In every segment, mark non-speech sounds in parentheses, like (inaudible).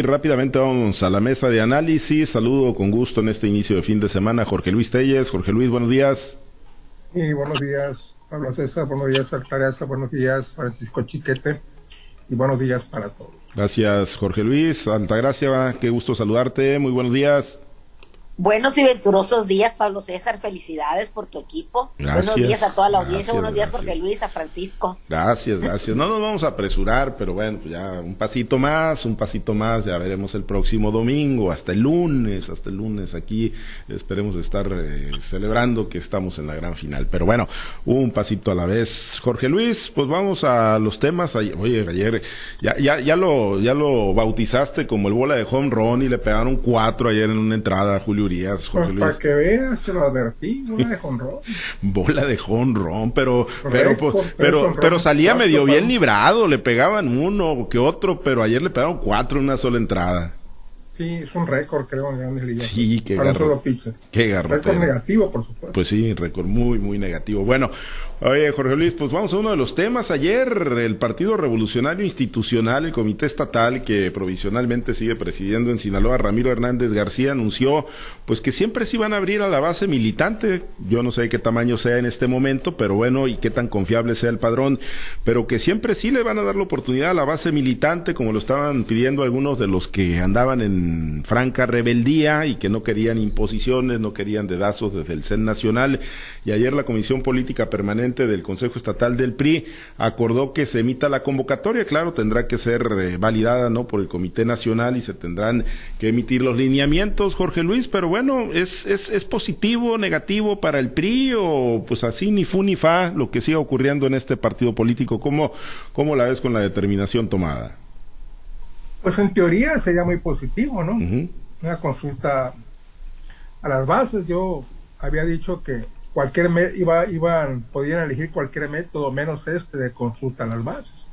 Rápidamente vamos a la mesa de análisis. Saludo con gusto en este inicio de fin de semana Jorge Luis Telles. Jorge Luis, buenos días. Y buenos días, Pablo César. Buenos días, Altagracia. Buenos días, Francisco Chiquete. Y buenos días para todos. Gracias, Jorge Luis. Altagracia, qué gusto saludarte. Muy buenos días. Buenos y venturosos días, Pablo César. Felicidades por tu equipo. Gracias, buenos días a toda la audiencia. gracias, buenos días, gracias. Jorge Luis, a Francisco. Gracias, gracias. No nos vamos a apresurar, pero bueno, pues ya un pasito más, un pasito más, ya veremos el próximo domingo, hasta el lunes, hasta el lunes aquí. Esperemos estar eh, celebrando que estamos en la gran final. Pero bueno, un pasito a la vez. Jorge Luis, pues vamos a los temas. Oye, ayer ya, ya, ya lo, ya lo bautizaste como el bola de home run y le pegaron cuatro ayer en una entrada Julio Jorge Pues Luis. para que veas, te lo advertí, una de jonrón. bola de jonrón, pero pero pues, pero salía cuatro, medio bien librado, le pegaban uno que otro, pero ayer le pegaron cuatro en una sola entrada. Sí, es un récord, creo, en grandes ligas. Sí, qué garro-. Qué Récord negativo, por supuesto. Pues sí, récord muy, muy negativo. Bueno, oye, Jorge Luis, pues vamos a uno de los temas. Ayer, el Partido Revolucionario Institucional, el Comité Estatal que provisionalmente sigue presidiendo en Sinaloa, Ramiro Hernández García, anunció pues que siempre se iban a abrir a la base militante. Yo no sé qué tamaño sea en este momento, pero bueno, y qué tan confiable sea el padrón, pero que siempre sí le van a dar la oportunidad a la base militante, como lo estaban pidiendo algunos de los que andaban en franca rebeldía y que no querían imposiciones, no querían dedazos desde el CEN Nacional. Y ayer la Comisión Política Permanente del Consejo Estatal del PRI acordó que se emita la convocatoria. Claro, tendrá que ser eh, validada no por el Comité Nacional y se tendrán que emitir los lineamientos, Jorge Luis. Pero bueno, ¿es, es, es positivo, negativo para el PRI o pues así ni fu ni fa lo que siga ocurriendo en este partido político? ¿Cómo, cómo la ves con la determinación tomada? Pues en teoría sería muy positivo, ¿no? Ujú. Una consulta a las bases. Yo había dicho que cualquier me- iba, iban, podían elegir cualquier método menos este de consulta a las bases.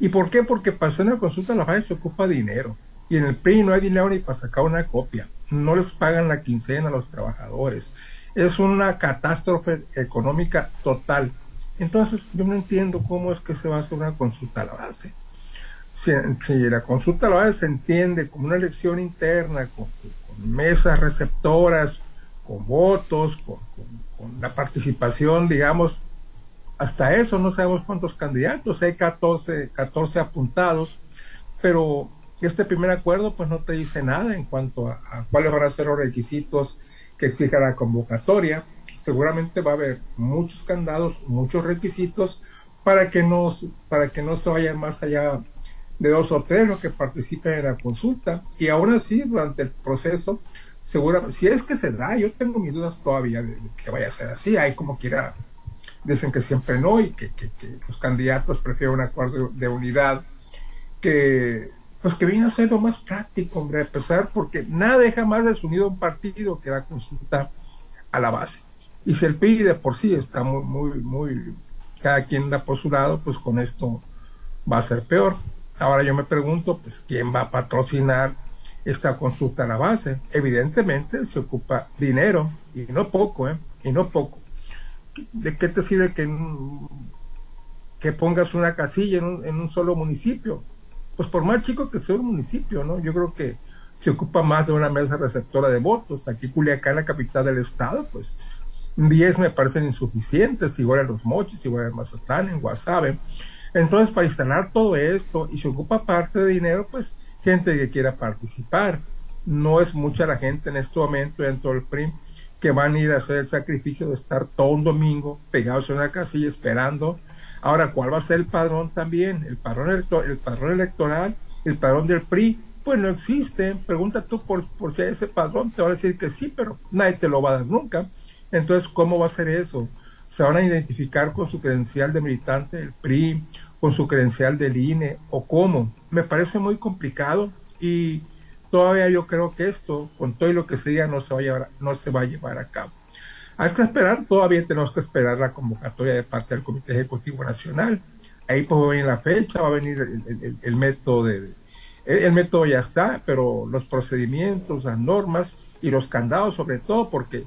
¿Y por qué? Porque para hacer una consulta a las bases se ocupa dinero. Y en el PRI no hay dinero ni para sacar una copia. No les pagan la quincena a los trabajadores. Es una catástrofe económica total. Entonces yo no entiendo cómo es que se va a hacer una consulta a la base si, la consulta a la base se entiende como una elección interna, con, mesas receptoras, con votos, con- la participación, digamos, hasta eso no sabemos cuántos candidatos, hay 14, 14 apuntados, pero este primer acuerdo pues no te dice nada en cuanto a, a cuáles van a ser los requisitos que exija la convocatoria. Seguramente va a haber muchos candados, muchos requisitos para que no, para que no se vayan más allá de dos o tres los que participen en la consulta y aún así durante el proceso seguramente si es que se da yo tengo mis dudas todavía de, que vaya a ser así hay como quiera dicen que siempre no y que, los candidatos prefieren un acuerdo de unidad que pues que viene a ser lo más práctico hombre a pesar porque nada deja más desunido un partido que la consulta a la base y si el PRI de por sí está muy muy muy cada quien da por su lado pues con esto va a ser peor. Ahora yo me pregunto, pues, ¿quién va a patrocinar esta consulta a la base? Evidentemente se ocupa dinero, y no poco, ¿eh? Y no poco. ¿De qué te sirve que, que pongas una casilla en un, en un solo municipio? Pues por más chico que sea un municipio, ¿no? Yo creo que se ocupa más de una mesa receptora de votos. Aquí Culiacán, la capital del estado, pues 10 me parecen insuficientes, igual en Los Mochis, igual en Mazatlán, en Guasave. Entonces, para instalar todo esto y se ocupa parte de dinero, pues gente que quiera participar. No es mucha la gente en este momento dentro del PRI que van a ir a hacer el sacrificio de estar todo un domingo pegados en una casilla esperando. Ahora, ¿cuál va a ser el padrón también? El padrón, electo- el padrón electoral, el padrón del PRI, pues no existe. Pregunta tú por, por si hay ese padrón, te va a decir que sí, pero nadie te lo va a dar nunca. Entonces, ¿cómo va a ser eso? ¿Se van a identificar con su credencial de militante del PRI, con su credencial del INE o cómo? Me parece muy complicado y todavía yo creo que esto, con todo lo que se diga, no se va a llevar, no se va a, llevar a cabo. Hay que esperar, todavía tenemos que esperar la convocatoria de parte del Comité Ejecutivo Nacional. Ahí pues va a venir la fecha, va a venir el, el- el- método de, el, el método ya está, pero los procedimientos, las normas y los candados sobre todo, porque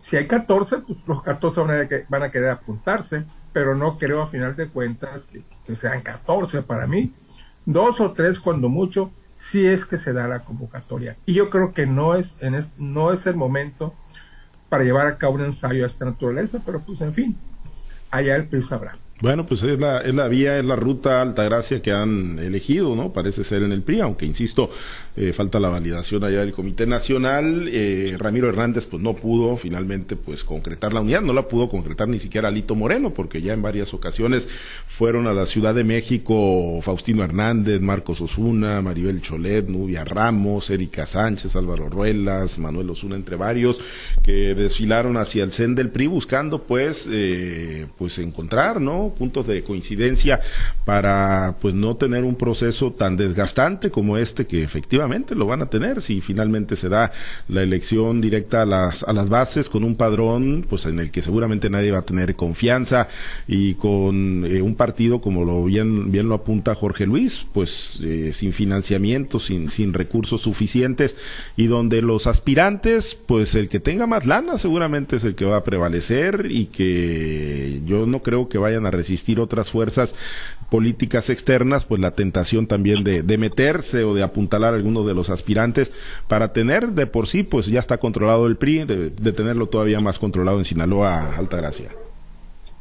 si hay 14, pues los 14 van a, van a querer apuntarse, pero no creo a final de cuentas que, sean 14 para mí. Dos o tres cuando mucho, si es que se da la convocatoria. Y yo creo que no es, en no es el momento para llevar a cabo un ensayo de esta naturaleza, pero pues en fin, allá el PRI sabrá. Bueno, pues es la, es la vía, es la ruta Altagracia que han elegido, ¿no? Parece ser en el PRI, aunque insisto, eh, falta la validación allá del Comité Nacional. Eh, Ramiro Hernández, pues no pudo finalmente, pues concretar la unidad, no la pudo concretar ni siquiera Lito Moreno, porque ya en varias ocasiones fueron a la Ciudad de México Faustino Hernández, Marcos Osuna, Maribel Cholet, Nubia Ramos, Erika Sánchez, Álvaro Ruelas, Manuel Osuna, entre varios, que desfilaron hacia el CEN del PRI buscando, pues, eh, pues encontrar, ¿no? Puntos de coincidencia para pues no tener un proceso tan desgastante como este que efectivamente lo van a tener. Si finalmente se da la elección directa a las, a las bases con un padrón pues en el que seguramente nadie va a tener confianza y con eh, un partido como lo bien, bien lo apunta Jorge Luis, pues eh, sin financiamiento, sin, sin recursos suficientes y donde los aspirantes, pues el que tenga más lana seguramente es el que va a prevalecer y que yo no creo que vayan a resistir otras fuerzas políticas externas, pues la tentación también de, de meterse o de apuntalar a algunos de los aspirantes para tener de por sí, pues ya está controlado el PRI, de, tenerlo todavía más controlado en Sinaloa, Altagracia.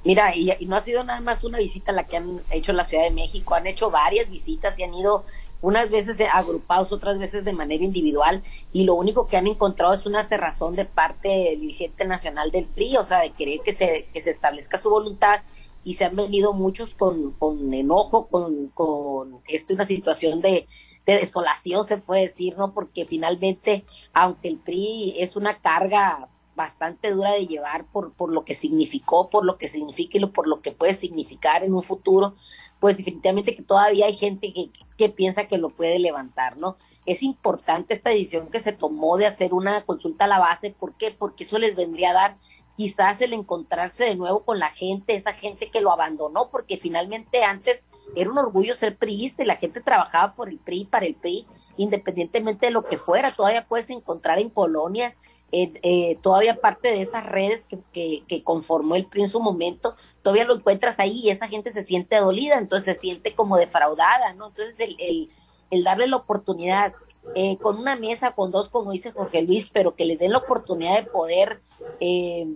Mira, y, y, no ha sido nada más una visita la que han hecho en la Ciudad de México, han hecho varias visitas y han ido unas veces agrupados, otras veces de manera individual, y lo único que han encontrado es una cerrazón de parte del dirigente nacional del PRI, o sea, de querer que se, que se establezca su voluntad y se han venido muchos con, con enojo, con, con este, una situación de, de desolación, se puede decir, ¿no? Porque finalmente, aunque el PRI es una carga bastante dura de llevar por, por lo que significó, por lo que significa y por lo que puede significar en un futuro, pues definitivamente que todavía hay gente que, que piensa que lo puede levantar, ¿no? Es importante esta decisión que se tomó de hacer una consulta a la base, ¿por qué? Porque eso les vendría a dar quizás el encontrarse de nuevo con la gente, esa gente que lo abandonó, porque finalmente antes era un orgullo ser priista la gente trabajaba por el PRI, para el PRI, independientemente de lo que fuera, todavía puedes encontrar en colonias, eh, todavía parte de esas redes que, que, conformó el PRI en su momento, todavía lo encuentras ahí y esa gente se siente dolida, entonces se siente como defraudada, ¿no? Entonces el, el, el darle la oportunidad eh, con una mesa, con dos, como dice Jorge Luis, pero que les den la oportunidad de poder eh,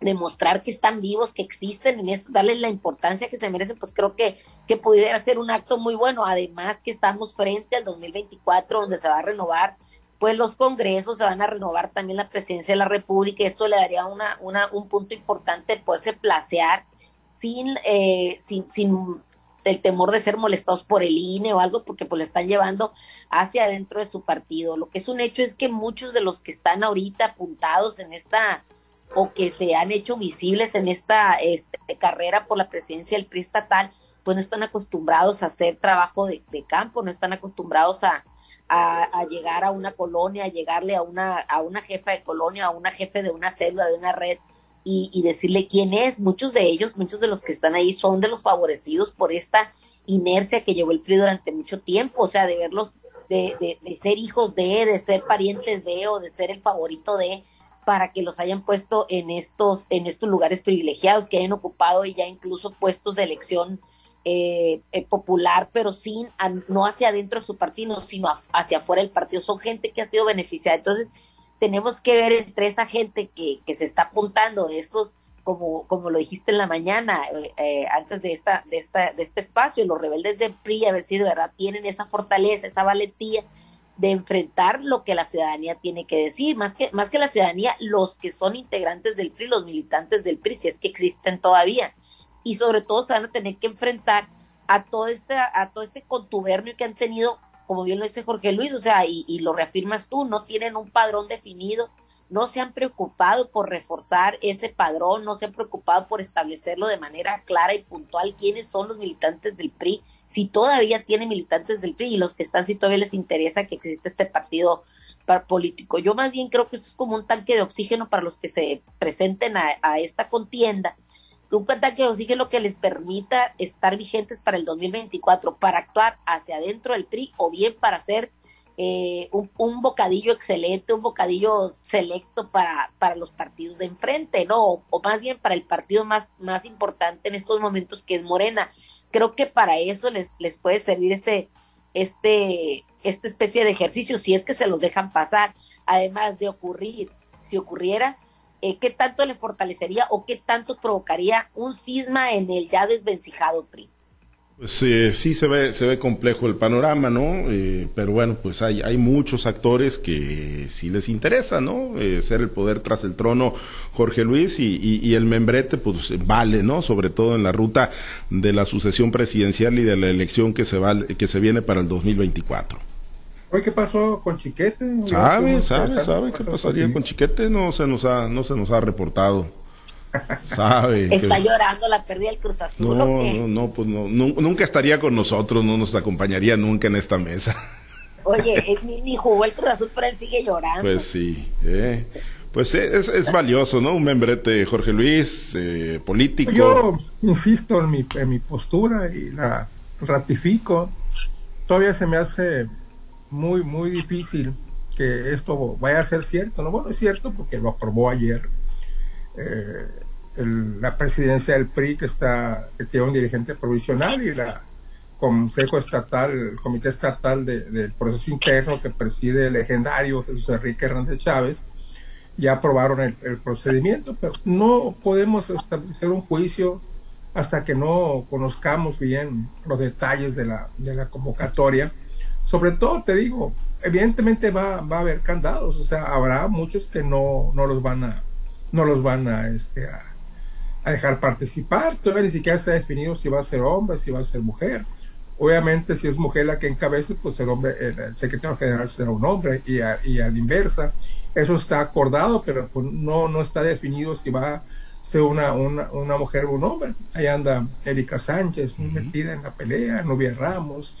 demostrar que están vivos, que existen en esto, darles la importancia que se merecen, pues creo que, que pudiera ser un acto muy bueno. Además que estamos frente al 2024, donde se va a renovar pues los congresos, se van a renovar también la presidencia de la República, esto le daría una, una, un punto importante de poderse placear sin, eh, sin, sin el temor de ser molestados por el INE o algo, porque pues le están llevando hacia adentro de su partido. Lo que es un hecho es que muchos de los que están ahorita apuntados en esta o que se han hecho visibles en esta este, carrera por la presidencia del PRI estatal, pues no están acostumbrados a hacer trabajo de, campo, no están acostumbrados a, a, llegar a una colonia, a llegarle a una, a una jefa de colonia, a una jefe de una célula, de una red, y, decirle quién es. Muchos de ellos, muchos de los que están ahí son de los favorecidos por esta inercia que llevó el PRI durante mucho tiempo, o sea, de verlos, de, de, ser hijos de, de ser parientes de, o de ser el favorito de, para que los hayan puesto en estos, en estos lugares privilegiados, que hayan ocupado ya incluso puestos de elección eh, eh, popular, pero sin, no hacia adentro de su partido, sino hacia afuera del partido. Son gente que ha sido beneficiada. Entonces, tenemos que ver entre esa gente que, que se está apuntando de estos, como, como lo dijiste en la mañana, eh, eh, antes de esta, de esta, de este espacio, los rebeldes del PRI, a ver si de verdad tienen esa fortaleza, esa valentía de enfrentar lo que la ciudadanía tiene que decir, más que, más que la ciudadanía, los que son integrantes del PRI, los militantes del PRI, si es que existen todavía. Y sobre todo se van a tener que enfrentar a todo este, a todo este contubernio que han tenido como bien lo dice Jorge Luis, o sea, y, lo reafirmas tú, no tienen un padrón definido, no se han preocupado por reforzar ese padrón, no se han preocupado por establecerlo de manera clara y puntual quiénes son los militantes del PRI, si todavía tiene militantes del PRI y los que están, si todavía les interesa que existe este partido político. Yo más bien creo que esto es como un tanque de oxígeno para los que se presenten a esta contienda un tanque de oxígeno que les permita estar vigentes para el 2024, para actuar hacia adentro del PRI o bien para hacer eh, un, bocadillo excelente, un bocadillo selecto para, para los partidos de enfrente, ¿no? O, más bien para el partido más, más importante en estos momentos que es Morena. Creo que para eso les, les puede servir este, este, esta especie de ejercicio, si es que se los dejan pasar, además de ocurrir, si ocurriera, eh, ¿qué tanto le fortalecería o qué tanto provocaría un cisma en el ya desvencijado PRI? Pues eh, sí se ve, se ve complejo el panorama, ¿no? Eh, pero bueno, pues hay, hay muchos actores que sí les interesa, ¿no? Eh, ser el poder tras el trono Jorge Luis y, y, el membrete, pues vale, ¿no? Sobre todo en la ruta de la sucesión presidencial y de la elección que se va, que se viene para el 2024. Oye, ¿qué pasó con Chiquete? ¿Sabe, sabe, sabe qué pasaría con Chiquete? No se nos ha, no se nos ha reportado. Sabe. (laughs) Está llorando la pérdida del Cruz Azul. No, no, no, pues no, nunca estaría con nosotros, no nos acompañaría nunca en esta mesa. Oye, (laughs) ni, jugó el Cruz Azul, pero él sigue llorando. Pues sí, eh. pues es, es, valioso, ¿no? Un membrete, Jorge Luis, eh, político. Yo insisto en mi, en mi postura y la ratifico. Todavía se me hace muy, muy difícil que esto vaya a ser cierto. No, bueno, es cierto porque lo aprobó ayer eh, la presidencia del PRI que está que tiene un dirigente provisional y la Consejo Estatal, el Comité Estatal del Proceso Interno que preside el legendario Jesús Enrique Hernández Chávez, ya aprobaron el, procedimiento, pero no podemos establecer un juicio hasta que no conozcamos bien los detalles de la, de la convocatoria. Sobre todo, te digo, evidentemente va, va a haber candados, o sea, habrá muchos que no, no los van a, no los van a, este, a, dejar participar. Todavía ni siquiera se ha definido si va a ser hombre, si va a ser mujer. Obviamente, si es mujer la que encabece, pues el hombre, el, secretario general será un hombre y a, y a la inversa. Eso está acordado, pero pues no, no está definido si va a ser una, una, una mujer o un hombre. Ahí anda Erika Sánchez, metida en la pelea, Nubia Ramos,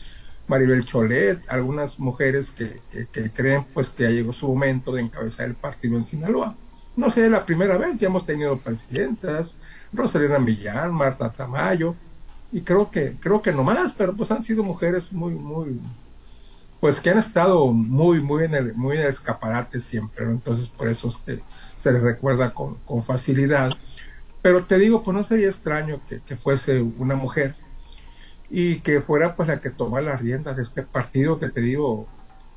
Maribel Cholet, algunas mujeres que, que creen pues que ya llegó su momento de encabezar el partido en Sinaloa no sería la primera vez, ya hemos tenido presidentas, Rosalina Millán, Marta Tamayo, y creo que, creo que no más, pero pues han sido mujeres muy, muy, pues que han estado muy, muy en el, muy en el escaparate siempre, entonces por eso es se les recuerda con, con, facilidad. Pero te digo, pues no sería extraño que, que, fuese una mujer y que fuera pues la que toma las riendas de este partido que te digo,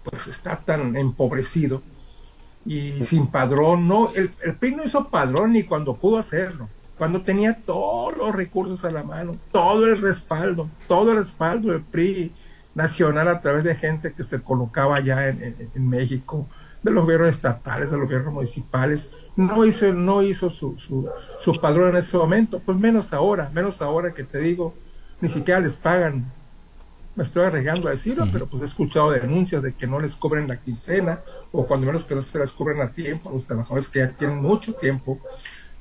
pues está tan empobrecido y sin padrón, no, el, el PRI no hizo padrón ni cuando pudo hacerlo, cuando tenía todos los recursos a la mano, todo el respaldo, todo el respaldo del PRI nacional a través de gente que se colocaba allá en, en, México, de los gobiernos estatales, de los gobiernos municipales, no hizo, no hizo su, su, su padrón en ese momento, pues menos ahora, menos ahora que te digo, ni siquiera les pagan me estoy arriesgando a decirlo, pero pues he escuchado denuncias de que no les cobren la quincena o cuando menos que no se les cobren a tiempo a los trabajadores que ya tienen mucho tiempo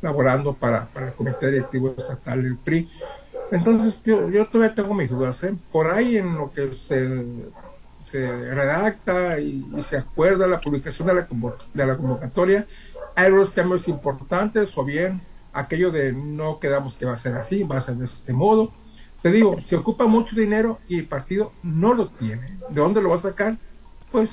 laborando para, para el Comité Directivo Estatal del PRI. Entonces yo, yo todavía tengo mis dudas. ¿eh? Por ahí en lo que se, se redacta y, se acuerda la publicación de la, de la convocatoria, hay unos cambios importantes o bien aquello de no quedamos que va a ser así, va a ser de este modo te digo, se ocupa mucho dinero y el partido no lo tiene. ¿De dónde lo va a sacar? Pues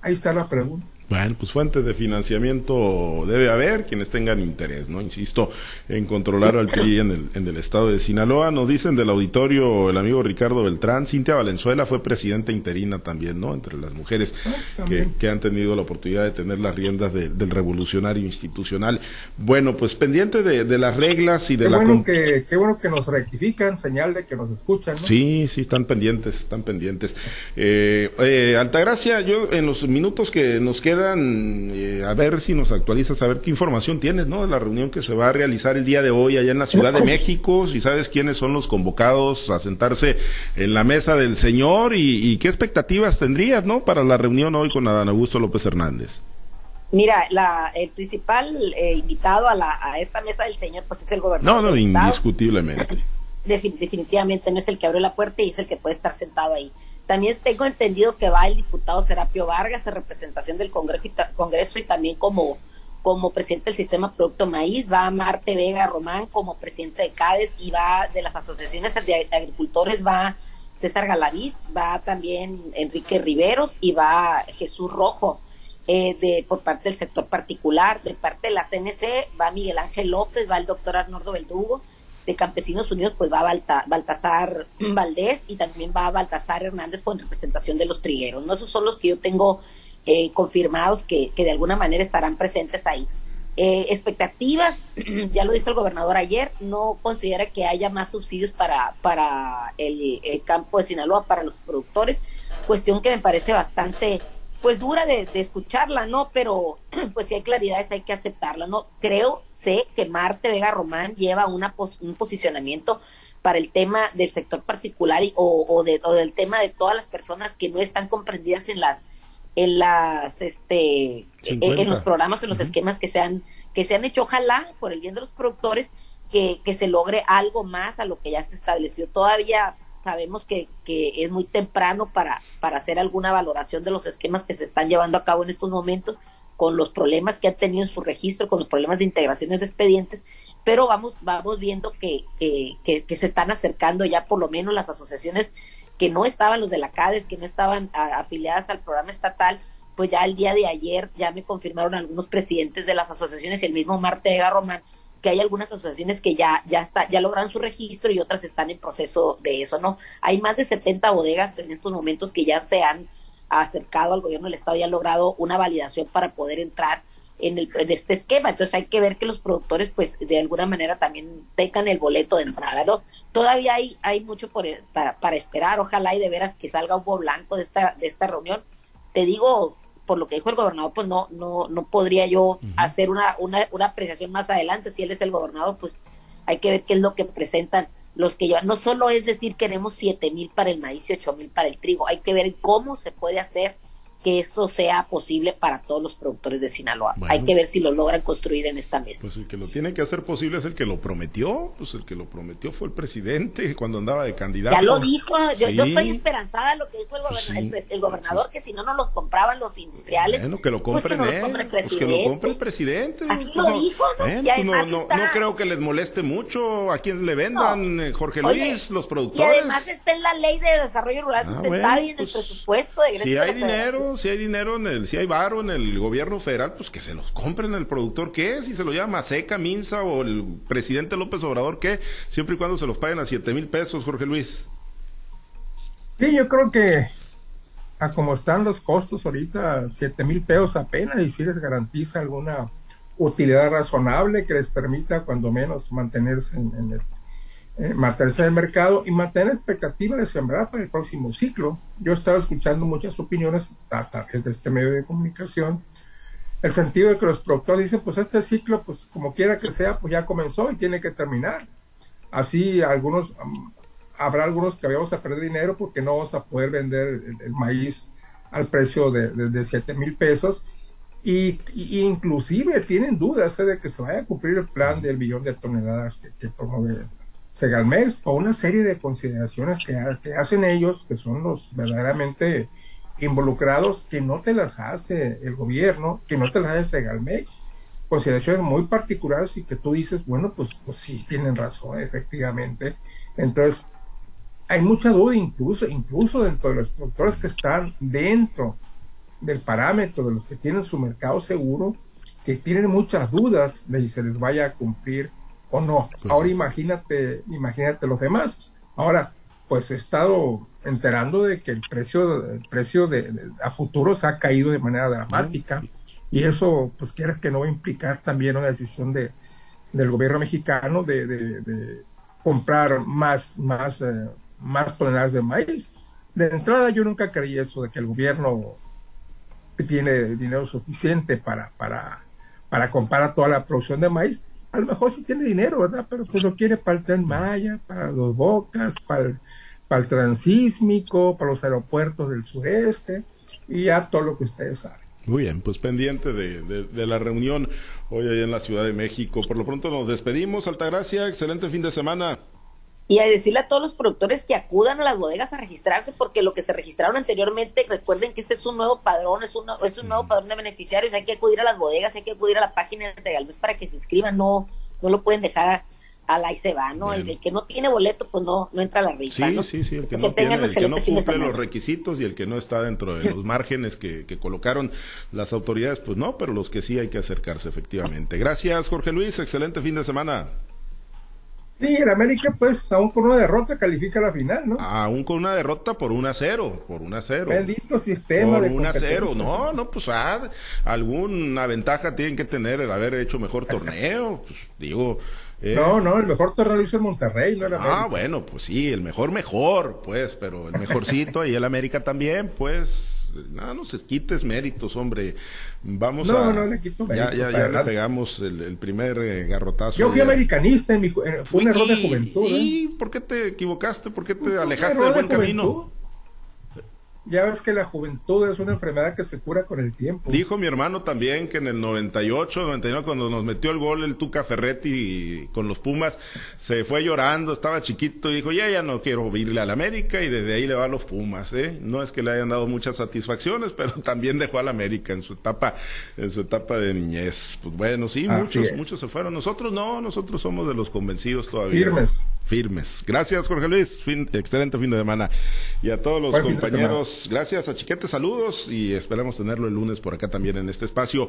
ahí está la pregunta. Bueno, pues fuentes de financiamiento debe haber quienes tengan interés, ¿no? Insisto, en controlar al PRI en el, en el estado de Sinaloa. Nos dicen del auditorio el amigo Ricardo Beltrán, Cintia Valenzuela fue presidenta interina también, ¿no? Entre las mujeres ah, que, han tenido la oportunidad de tener las riendas del revolucionario institucional. Bueno, pues pendiente de, las reglas y de la... Bueno que, qué bueno que nos rectifican, señal de que nos escuchan, ¿no? Sí, sí, están pendientes, están pendientes. Eh, eh, Altagracia, yo en los minutos que nos quedan eh, a ver si nos actualizas, a ver qué información tienes, ¿no? De la reunión que se va a realizar el día de hoy allá en la Ciudad de México, si sabes quiénes son los convocados a sentarse en la mesa del señor y, qué expectativas tendrías, ¿no? Para la reunión hoy con Adán Augusto López Hernández. Mira, la, el principal eh, invitado a, la, a esta mesa del señor, pues es el gobernador. No, no, indiscutiblemente. (laughs) definitivamente no es el que abrió la puerta y es el que puede estar sentado ahí. También tengo entendido que va el diputado Serapio Vargas en representación del Congreso y, Congreso y también como, como presidente del sistema Producto Maíz, va Marte Vega Román como presidente de CADES y va de las asociaciones de agricultores, va César Galaviz, va también Enrique Riveros y va Jesús Rojo. Eh, de, por parte del sector particular, de parte de la CNC va Miguel Ángel López, va el doctor Arnoldo Beldugo, de Campesinos Unidos, pues va a Baltasar Valdés y también va a Baltasar Hernández con representación de los trigueros. ¿no? Esos son los que yo tengo eh, confirmados que, que, de alguna manera estarán presentes ahí. Eh, expectativas, (clears throat) ya lo dijo el gobernador ayer, no considera que haya más subsidios para, para el, el campo de Sinaloa, para los productores, cuestión que me parece bastante pues dura de, escucharla, ¿no? Pero (clears throat) pues si hay claridades hay que aceptarla, ¿no? Creo, sé que Marte Vega Román lleva una un posicionamiento para el tema del sector particular y, o, o, de, o del tema de todas las personas que no están comprendidas en las en las este en, los programas en los esquemas que se han que se han hecho ojalá por el bien de los productores que, que se logre algo más a lo que ya está establecido todavía sabemos que, que es muy temprano para, para hacer alguna valoración de los esquemas que se están llevando a cabo en estos momentos, con los problemas que han tenido en su registro, con los problemas de integraciones de expedientes, pero vamos, vamos viendo que, que, que, se están acercando ya por lo menos las asociaciones que no estaban, los de la CADES, que no estaban afiliadas al programa estatal, pues ya el día de ayer ya me confirmaron algunos presidentes de las asociaciones y el mismo Martega Román hay algunas asociaciones que ya, ya está, ya lograron su registro y otras están en proceso de eso, ¿no? Hay más de 70 bodegas en estos momentos que ya se han acercado al gobierno del estado y han logrado una validación para poder entrar en, el, en este esquema. Entonces hay que ver que los productores, pues, de alguna manera también tengan el boleto de entrada, ¿no? Todavía hay, hay mucho por, para, para esperar. Ojalá y de veras que salga humo blanco de esta, de esta reunión. Te digo, por lo que dijo el gobernador, pues no, no, no podría yo hacer una, una, una apreciación más adelante. Si él es el gobernador, pues hay que ver qué es lo que presentan los que llevan. No solo es decir queremos siete mil para el maíz y ocho mil para el trigo, hay que ver cómo se puede hacer que esto sea posible para todos los productores de Sinaloa. Hay que ver si lo logran construir en esta mesa. Pues el que lo tiene que hacer posible es el que lo prometió, pues el que lo prometió fue el presidente cuando andaba de candidato. Ya lo dijo, yo, estoy esperanzada lo que dijo el, pues el, gobernador, que si no, no los compraban los industriales. Bueno, que lo pues compren pues que, lo compre el presidente. Así lo dijo, no, no, creo que les moleste mucho a quienes le vendan, eh, Jorge Luis, los productores. Y además está en la ley de desarrollo rural ah, sustentable y en el presupuesto de Si hay dinero, si hay dinero en el, si hay varo en el gobierno federal, pues que se los compren el productor que es, y se lo llama Seca, Minza o el presidente López Obrador que, siempre y cuando se los paguen a siete mil pesos, Jorge Luis. Sí, yo creo que a como están los costos ahorita, siete mil pesos apenas, y si les garantiza alguna utilidad razonable que les permita cuando menos mantenerse en el eh, el mercado y mantener expectativa de sembrar para el próximo ciclo. Yo he estado escuchando muchas opiniones a través de este medio de comunicación, el sentido de que los productores dicen, pues este ciclo, pues como quiera que sea, pues ya comenzó y tiene que terminar. Así algunos, habrá algunos que vamos a perder dinero porque no vamos a poder vender el, maíz al precio de, de, 7 mil pesos y, inclusive tienen dudas ¿eh? de que se vaya a cumplir el plan del billón de toneladas que, que Segalmex o una serie de consideraciones que, hacen ellos, que son los verdaderamente involucrados, que no te las hace el gobierno, que no te las hace Segalmex, consideraciones muy particulares y que tú dices, bueno, pues, pues sí, tienen razón, efectivamente. Entonces, hay mucha duda incluso, incluso dentro de los productores que están dentro del parámetro de los que tienen su mercado seguro, que tienen muchas dudas de si se les vaya a cumplir o no. Pues Ahora imagínate, imagínate los demás. Ahora, pues he estado enterando de que el precio, el precio de, a futuro se ha caído de manera dramática y eso, pues quieres que no va a implicar también una decisión de, del gobierno mexicano de, de comprar más, más, eh, más toneladas de maíz. De entrada yo nunca creí eso de que el gobierno tiene dinero suficiente para, para, para comprar toda la producción de maíz a lo mejor sí tiene dinero, ¿verdad? Pero pues lo quiere para el tren Maya, para los Bocas, para el, para el transísmico, para los aeropuertos del sureste y ya todo lo que ustedes saben. Muy bien, pues pendiente de, de, la reunión hoy ahí en la Ciudad de México. Por lo pronto nos despedimos, Altagracia, excelente fin de semana. Y a decirle a todos los productores que acudan a las bodegas a registrarse, porque lo que se registraron anteriormente, recuerden que este es un nuevo padrón, es un, es un nuevo padrón de beneficiarios, hay que acudir a las bodegas, hay que acudir a la página de Galvez para que se inscriban, no, no lo pueden dejar a la y se va, ¿no? El, que no tiene boleto, pues no, no entra a la rifa. Sí, sí, sí, el que, no, tiene, el que no cumple los requisitos y el que no está dentro de los (laughs) márgenes que, que colocaron las autoridades, pues no, pero los que sí hay que acercarse efectivamente. Gracias, Jorge Luis, excelente fin de semana. Sí, el América, pues, aún con una derrota califica la final, ¿no? Aún con una derrota por 1 a 0, por 1 a 0. Bendito sistema por 1 a 0. No, no, pues ah, alguna ventaja tienen que tener el haber hecho mejor torneo. (laughs) Pues, digo, eh. No, no, el mejor torneo lo hizo el Monterrey, no el América. Ah, bueno, pues sí, el mejor, mejor, pues, pero el mejorcito y el América también, pues, no, no se quites méritos, hombre. Vamos no, a. No, le quito méritos. Ya, ya, ya le pegamos el, primer eh, garrotazo. Yo fui americanista, en mi, eh, fue un error de juventud. ¿Y por qué te equivocaste? ¿Por qué te alejaste del buen camino? Ya ves que la juventud es una enfermedad que se cura con el tiempo. Dijo mi hermano también que en el 98, 99, cuando nos metió el gol el Tuca Ferretti con los Pumas, se fue llorando, estaba chiquito y dijo, ya, ya no quiero irle al América y desde ahí le va a los Pumas, ¿eh? No es que le hayan dado muchas satisfacciones, (laughs) pero también dejó al América en su etapa, en su etapa de niñez. Pues bueno, sí, muchos, muchos se fueron. Nosotros no, nosotros somos de los convencidos todavía. Firmes. Firmes. Gracias, Jorge Luis. excelente fin de semana. Y a todos los compañeros Gracias a Chiquete, saludos y esperamos tenerlo el lunes por acá también en este espacio.